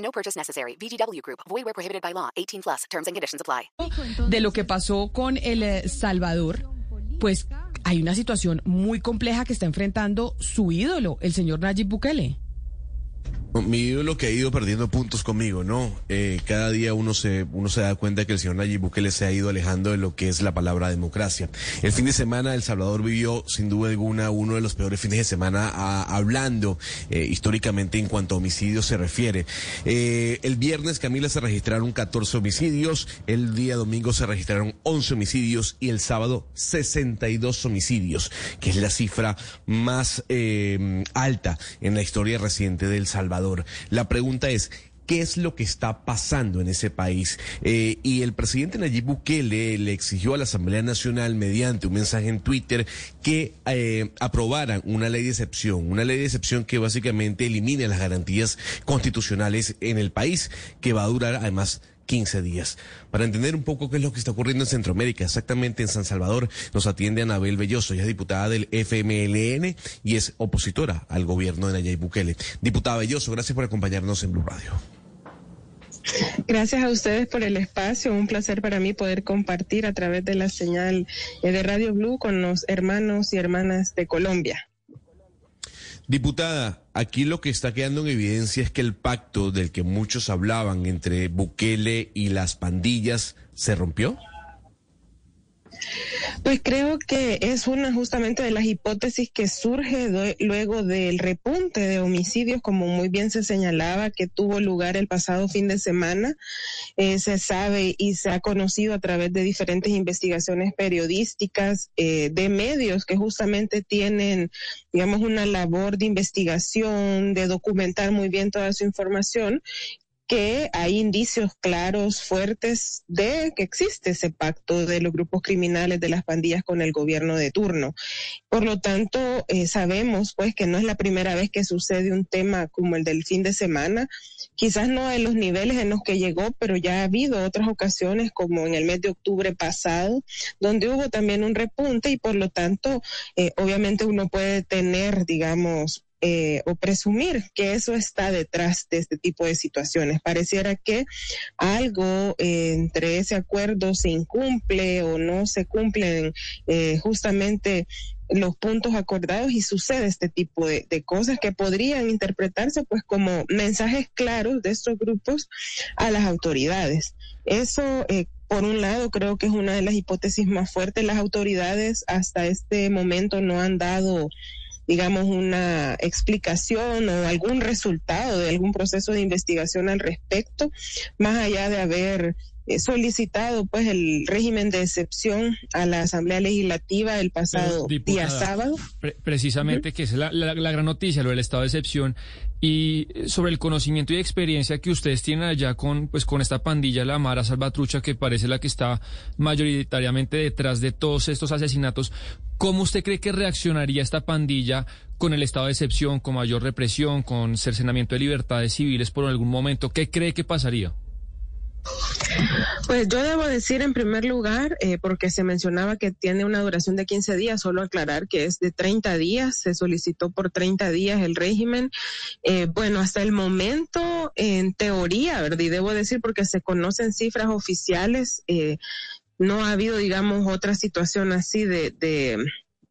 No purchase necessary. VGW Group. Void where prohibited by law. 18 plus. Terms and conditions apply. de lo que pasó con El eh, Salvador, pues hay una situación muy compleja que está enfrentando su ídolo, el señor Nayib Bukele. Mi ídolo que ha ido perdiendo puntos conmigo, ¿no? Eh, cada día uno se, uno se da cuenta que el señor Nayib Bukele se ha ido alejando de lo que es la palabra democracia. El fin de semana El Salvador vivió, sin duda alguna, uno de los peores fines de semana hablando eh, históricamente en cuanto a homicidios se refiere. Eh, el viernes, Camila, se registraron 14 homicidios, el día domingo se registraron 11 homicidios y el sábado 62 homicidios, que es la cifra más alta en la historia reciente de El La pregunta es, ¿Qué es lo que está pasando en ese país? Eh, y el presidente Nayib Bukele le exigió a la Asamblea Nacional, mediante un mensaje en Twitter, que eh, aprobaran una ley de excepción, una ley de excepción que básicamente elimine las garantías constitucionales en el país, que va a durar además 15 días. Para entender un poco qué es lo que está ocurriendo en Centroamérica, exactamente en San Salvador, nos atiende Anabel Belloso, ella es diputada del FMLN y es opositora al gobierno de Nayib Bukele. Diputada Belloso, gracias por acompañarnos en Blue Radio. Gracias a ustedes por el espacio. Un placer para mí poder compartir a través de la señal de Radio Blue con los hermanos y hermanas de Colombia. Diputada, aquí lo que está quedando en evidencia es que el pacto del que muchos hablaban entre Bukele y las pandillas se rompió. Pues creo que es una justamente de las hipótesis que surge de- luego del repunte de homicidios, como muy bien se señalaba, que tuvo lugar el pasado fin de semana. Eh, se sabe y se ha conocido a través de diferentes investigaciones periodísticas eh, de medios que justamente tienen, digamos, una labor de investigación, de documentar muy bien toda su información que hay indicios claros, fuertes de que existe ese pacto de los grupos criminales, de las pandillas con el gobierno de turno. Por lo tanto, eh, sabemos pues que no es la primera vez que sucede un tema como el del fin de semana, quizás no en los niveles en los que llegó, pero ya ha habido otras ocasiones como en el mes de octubre pasado, donde hubo también un repunte y por lo tanto, eh, obviamente uno puede tener, digamos, eh, o presumir que eso está detrás de este tipo de situaciones. Pareciera que algo eh, entre ese acuerdo se incumple o no se cumplen eh, justamente los puntos acordados y sucede este tipo de, de cosas que podrían interpretarse pues como mensajes claros de estos grupos a las autoridades. Eso eh, por un lado, creo que es una de las hipótesis más fuertes. Las autoridades hasta este momento no han dado digamos, una explicación o algún resultado de algún proceso de investigación al respecto, más allá de haber solicitado pues el régimen de excepción a la Asamblea Legislativa el pasado Pero, día sábado. pre- precisamente, que es la, la- la gran noticia, lo del estado de excepción, y sobre el conocimiento y experiencia que ustedes tienen allá con, pues, con esta pandilla, la Mara Salvatrucha, que parece la que está mayoritariamente detrás de todos estos asesinatos. ¿Cómo usted cree que reaccionaría esta pandilla con el estado de excepción, con mayor represión, con cercenamiento de libertades civiles por algún momento? ¿Qué cree que pasaría? Pues yo debo decir en primer lugar, eh, porque se mencionaba que tiene una duración de 15 días, solo aclarar que es de 30 días, se solicitó por 30 días el régimen. Eh, bueno, hasta el momento, en teoría, ¿verdad? Y debo decir porque se conocen cifras oficiales, eh, no ha habido, digamos, otra situación así de, de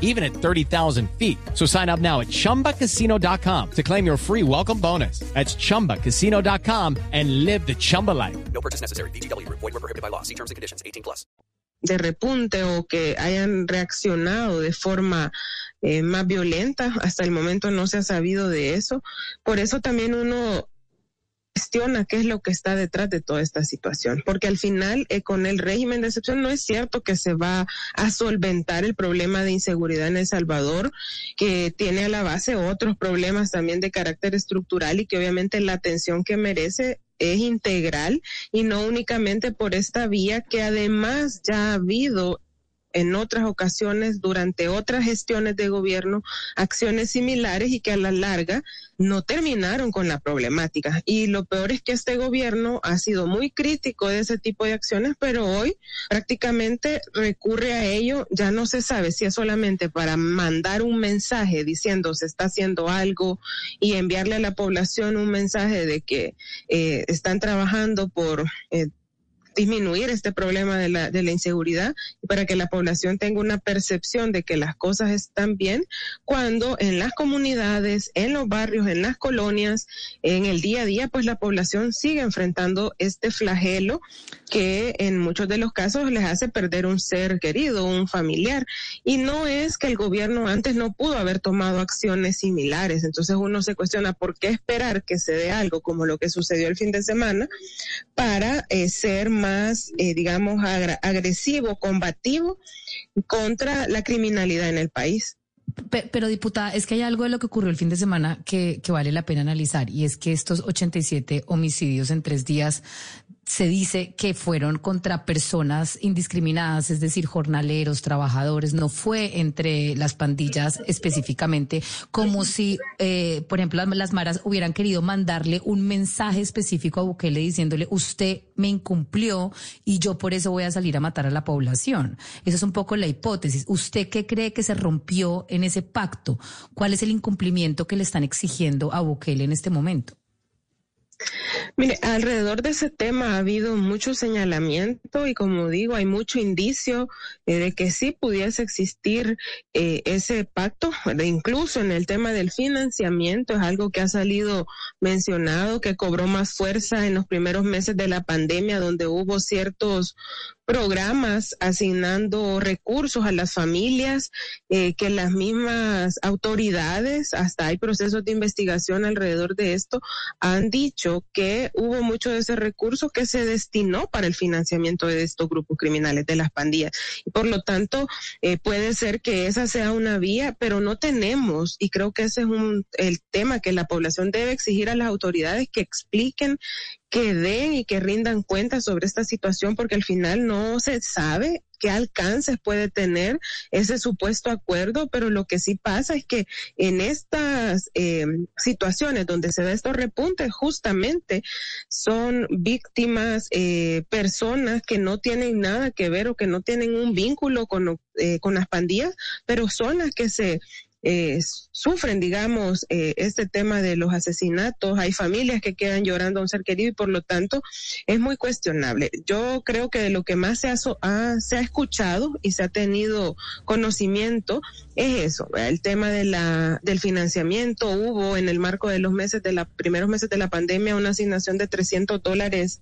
even at 30,000 feet. So sign up now at chumbacasino.com to claim your free welcome bonus. That's chumbacasino.com and live the Chumba life. No purchase necessary. VGW Group. Void were prohibited by law. See terms and conditions. 18 plus. de repunte o que hayan reaccionado de forma eh, más violenta. Hasta el momento no se ha sabido de eso. Por eso también uno cuestiona qué es lo que está detrás de toda esta situación, porque al final eh, con el régimen de excepción no es cierto que se va a solventar el problema de inseguridad en El Salvador, que tiene a la base otros problemas también de carácter estructural y que obviamente la atención que merece es integral y no únicamente por esta vía que además ya ha habido en otras ocasiones durante otras gestiones de gobierno acciones similares y que a la larga no terminaron con la problemática. Y lo peor es que este gobierno ha sido muy crítico de ese tipo de acciones, pero hoy prácticamente recurre a ello. Ya no se sabe si es solamente para mandar un mensaje diciendo se está haciendo algo y enviarle a la población un mensaje de que eh, están trabajando por... Eh, disminuir este problema de la, de la inseguridad y para que la población tenga una percepción de que las cosas están bien cuando en las comunidades, en los barrios, en las colonias, en el día a día, pues la población sigue enfrentando este flagelo que en muchos de los casos les hace perder un ser querido, un familiar. Y no es que el gobierno antes no pudo haber tomado acciones similares. Entonces uno se cuestiona por qué esperar que se dé algo como lo que sucedió el fin de semana para eh, ser más, eh, digamos, agresivo, combativo contra la criminalidad en el país. Pero, diputada, es que hay algo de lo que ocurrió el fin de semana que, vale la pena analizar y es que estos 87 homicidios en tres días se dice que fueron contra personas indiscriminadas, es decir, jornaleros, trabajadores, no fue entre las pandillas específicamente, como si, eh, por ejemplo, las, maras hubieran querido mandarle un mensaje específico a Bukele diciéndole, usted me incumplió y yo por eso voy a salir a matar a la población. Esa es un poco la hipótesis. ¿Usted qué cree que se rompió en ese pacto? ¿Cuál es el incumplimiento que le están exigiendo a Bukele en este momento? Mire, alrededor de ese tema ha habido mucho señalamiento y como digo, hay mucho indicio eh, de que sí pudiese existir eh, ese pacto, incluso en el tema del financiamiento es algo que ha salido mencionado, que cobró más fuerza en los primeros meses de la pandemia, donde hubo ciertos programas asignando recursos a las familias, eh, que las mismas autoridades, hasta hay procesos de investigación alrededor de esto, han dicho que hubo mucho de ese recurso que se destinó para el financiamiento de estos grupos criminales, de las pandillas. Y por lo tanto, eh, puede ser que esa sea una vía, pero no tenemos, y creo que ese es un, el tema que la población debe exigir a las autoridades que expliquen que den y que rindan cuenta sobre esta situación porque al final no se sabe qué alcances puede tener ese supuesto acuerdo, pero lo que sí pasa es que en estas eh, situaciones donde se da estos repuntes, justamente son víctimas eh, personas que no tienen nada que ver o que no tienen un vínculo con, eh, con las pandillas, pero son las que se eh, sufren, digamos, eh, este tema de los asesinatos. Hay familias que quedan llorando a un ser querido y por lo tanto es muy cuestionable. Yo creo que de lo que más se ha, se ha escuchado y se ha tenido conocimiento es eso, el tema de la, del financiamiento. Hubo en el marco de los meses de la primeros meses de la pandemia una asignación de 300 dólares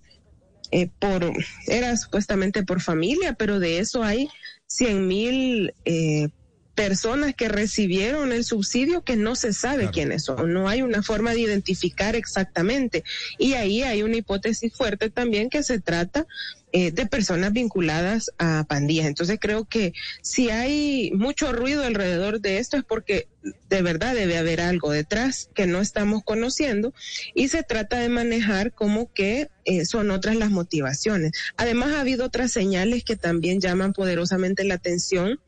eh, por, era supuestamente por familia, pero de eso hay 100 mil eh, personas que recibieron el subsidio que no se sabe quiénes son, no hay una forma de identificar exactamente. Y ahí hay una hipótesis fuerte también que se trata eh, de personas vinculadas a pandillas. Entonces creo que si hay mucho ruido alrededor de esto es porque de verdad debe haber algo detrás que no estamos conociendo y se trata de manejar como que eh, son otras las motivaciones. Además ha habido otras señales que también llaman poderosamente la atención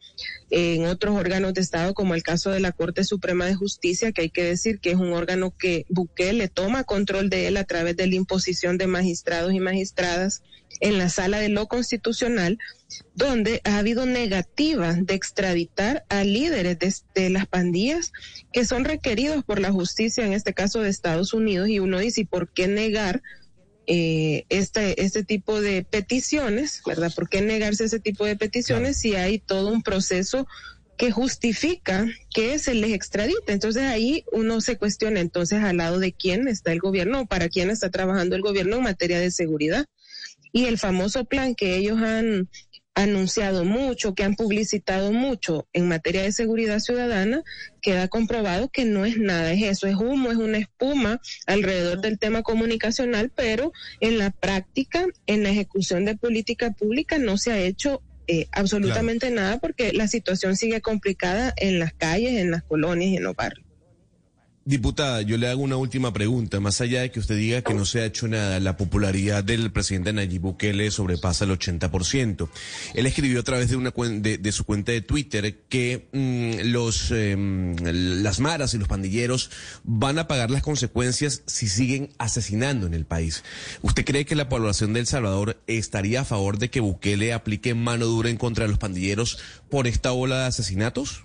en otros órganos de Estado, como el caso de la Corte Suprema de Justicia, que hay que decir que es un órgano que Bukele toma control de él a través de la imposición de magistrados y magistradas en la sala de lo constitucional, donde ha habido negativa de extraditar a líderes de, las pandillas que son requeridos por la justicia, en este caso de Estados Unidos, y uno dice, por qué negar eh, este, este tipo de peticiones, ¿verdad? ¿Por qué negarse ese tipo de peticiones si hay todo un proceso que justifica que se les extradite. Entonces ahí uno se cuestiona entonces al lado de quién está el gobierno o para quién está trabajando el gobierno en materia de seguridad y el famoso plan que ellos han anunciado mucho, que han publicitado mucho en materia de seguridad ciudadana, queda comprobado que no es nada, es eso, es humo, es una espuma alrededor del tema comunicacional, pero en la práctica, en la ejecución de política pública no se ha hecho eh, absolutamente nada porque la situación sigue complicada en las calles, en las colonias y en los barrios. Diputada, yo le hago una última pregunta. Más allá de que usted diga que no se ha hecho nada, la popularidad del presidente Nayib Bukele sobrepasa el 80%. Él escribió a través de, una, de, su cuenta de Twitter que mmm, los, eh, las maras y los pandilleros van a pagar las consecuencias si siguen asesinando en el país. ¿Usted cree que la población de El Salvador estaría a favor de que Bukele aplique mano dura en contra de los pandilleros por esta ola de asesinatos?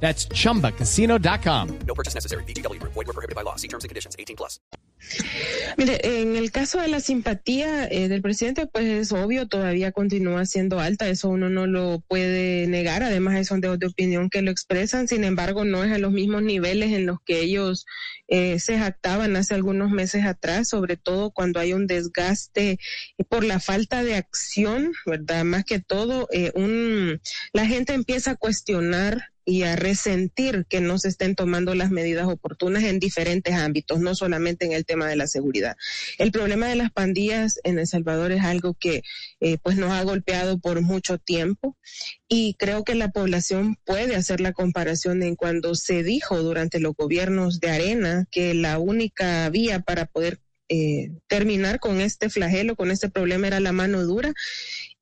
That's chumbacasino.com. No purchase necessary. BGW. Void were prohibited by law. See terms and conditions. 18 plus. Mire, en el caso de la simpatía eh, del presidente, pues es obvio, todavía continúa siendo alta, eso uno no lo puede negar, además hay sondeos de opinión que lo expresan, sin embargo no es a los mismos niveles en los que ellos eh, se jactaban hace algunos meses atrás, sobre todo cuando hay un desgaste por la falta de acción, ¿verdad? Más que todo, eh, un, la gente empieza a cuestionar y a resentir que no se estén tomando las medidas oportunas en diferentes ámbitos, no solamente en el tema de la seguridad. El problema de las pandillas en El Salvador es algo que eh, pues nos ha golpeado por mucho tiempo y creo que la población puede hacer la comparación en cuando se dijo durante los gobiernos de Arena que la única vía para poder eh, terminar con este flagelo, con este problema era la mano dura.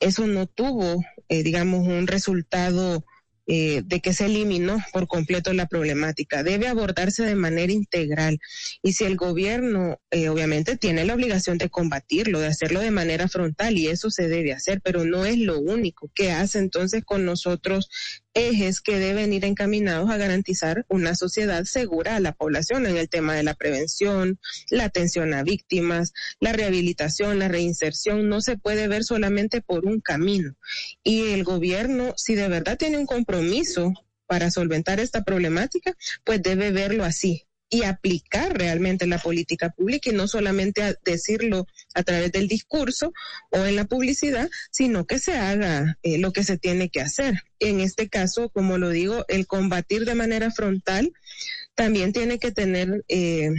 Eso no tuvo, eh, digamos, un resultado eh, de que se eliminó por completo la problemática. Debe abordarse de manera integral. Y si el gobierno, eh, obviamente, tiene la obligación de combatirlo, de hacerlo de manera frontal, y eso se debe hacer, pero no es lo único. que hace entonces con nosotros ejes que deben ir encaminados a garantizar una sociedad segura a la población en el tema de la prevención, la atención a víctimas, la rehabilitación, la reinserción. No se puede ver solamente por un camino. Y el gobierno, si de verdad tiene un compromiso para solventar esta problemática, pues debe verlo así, y aplicar realmente la política pública y no solamente decirlo a través del discurso o en la publicidad, sino que se haga eh, lo que se tiene que hacer. En este caso, como lo digo, el combatir de manera frontal también tiene que tener eh,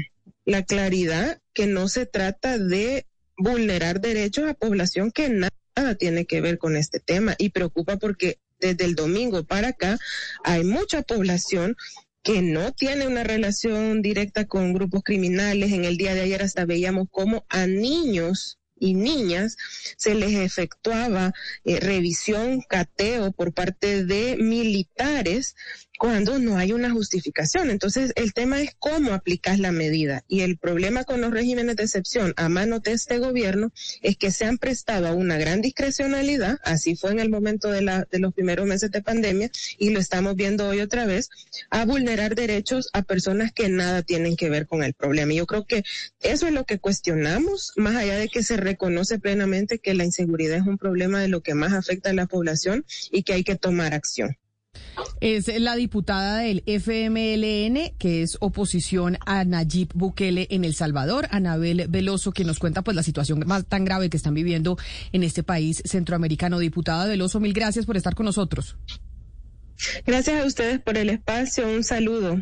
la claridad que no se trata de vulnerar derechos a población que nada tiene que ver con este tema y preocupa porque desde el domingo para acá hay mucha población que no tiene una relación directa con grupos criminales. En el día de ayer hasta veíamos cómo a niños y niñas se les efectuaba eh, revisión, cateo por parte de militares cuando no hay una justificación. Entonces, el tema es cómo aplicas la medida. Y el problema con los regímenes de excepción a mano de este gobierno es que se han prestado a una gran discrecionalidad, así fue en el momento de, la, de los primeros meses de pandemia, y lo estamos viendo hoy otra vez, a vulnerar derechos a personas que nada tienen que ver con el problema. Y yo creo que eso es lo que cuestionamos, más allá de que se reconoce plenamente que la inseguridad es un problema de lo que más afecta a la población y que hay que tomar acción. Es la diputada del FMLN, que es oposición a Nayib Bukele en El Salvador, Anabel Veloso, que nos cuenta pues la situación más tan grave que están viviendo en este país centroamericano. Diputada Veloso, mil gracias por estar con nosotros. Gracias a ustedes por el espacio. Un saludo.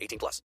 18 plus.